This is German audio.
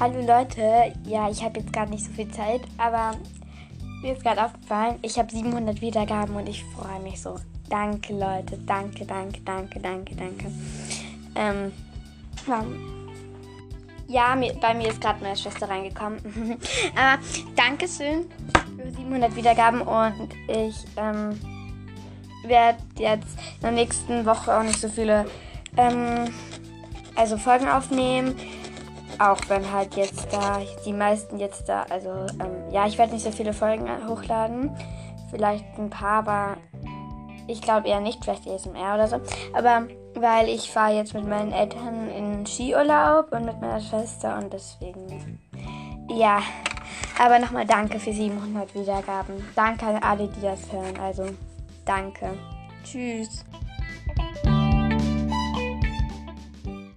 Hallo Leute, ja, ich habe jetzt gerade nicht so viel Zeit, aber mir ist gerade aufgefallen, ich habe 700 Wiedergaben und ich freue mich so. Danke Leute, danke, danke, danke, danke, danke. Ähm, ja, bei mir ist gerade meine Schwester reingekommen. aber Dankeschön für 700 Wiedergaben und ich ähm, werde jetzt in der nächsten Woche auch nicht so viele ähm, also Folgen aufnehmen. Auch wenn halt jetzt da die meisten jetzt da, also ähm, ja, ich werde nicht so viele Folgen hochladen. Vielleicht ein paar, aber ich glaube eher nicht, vielleicht ASMR oder so. Aber weil ich fahre jetzt mit meinen Eltern in Skiurlaub und mit meiner Schwester und deswegen. Ja, aber nochmal danke für 700 Wiedergaben. Danke an alle, die das hören. Also danke. Tschüss.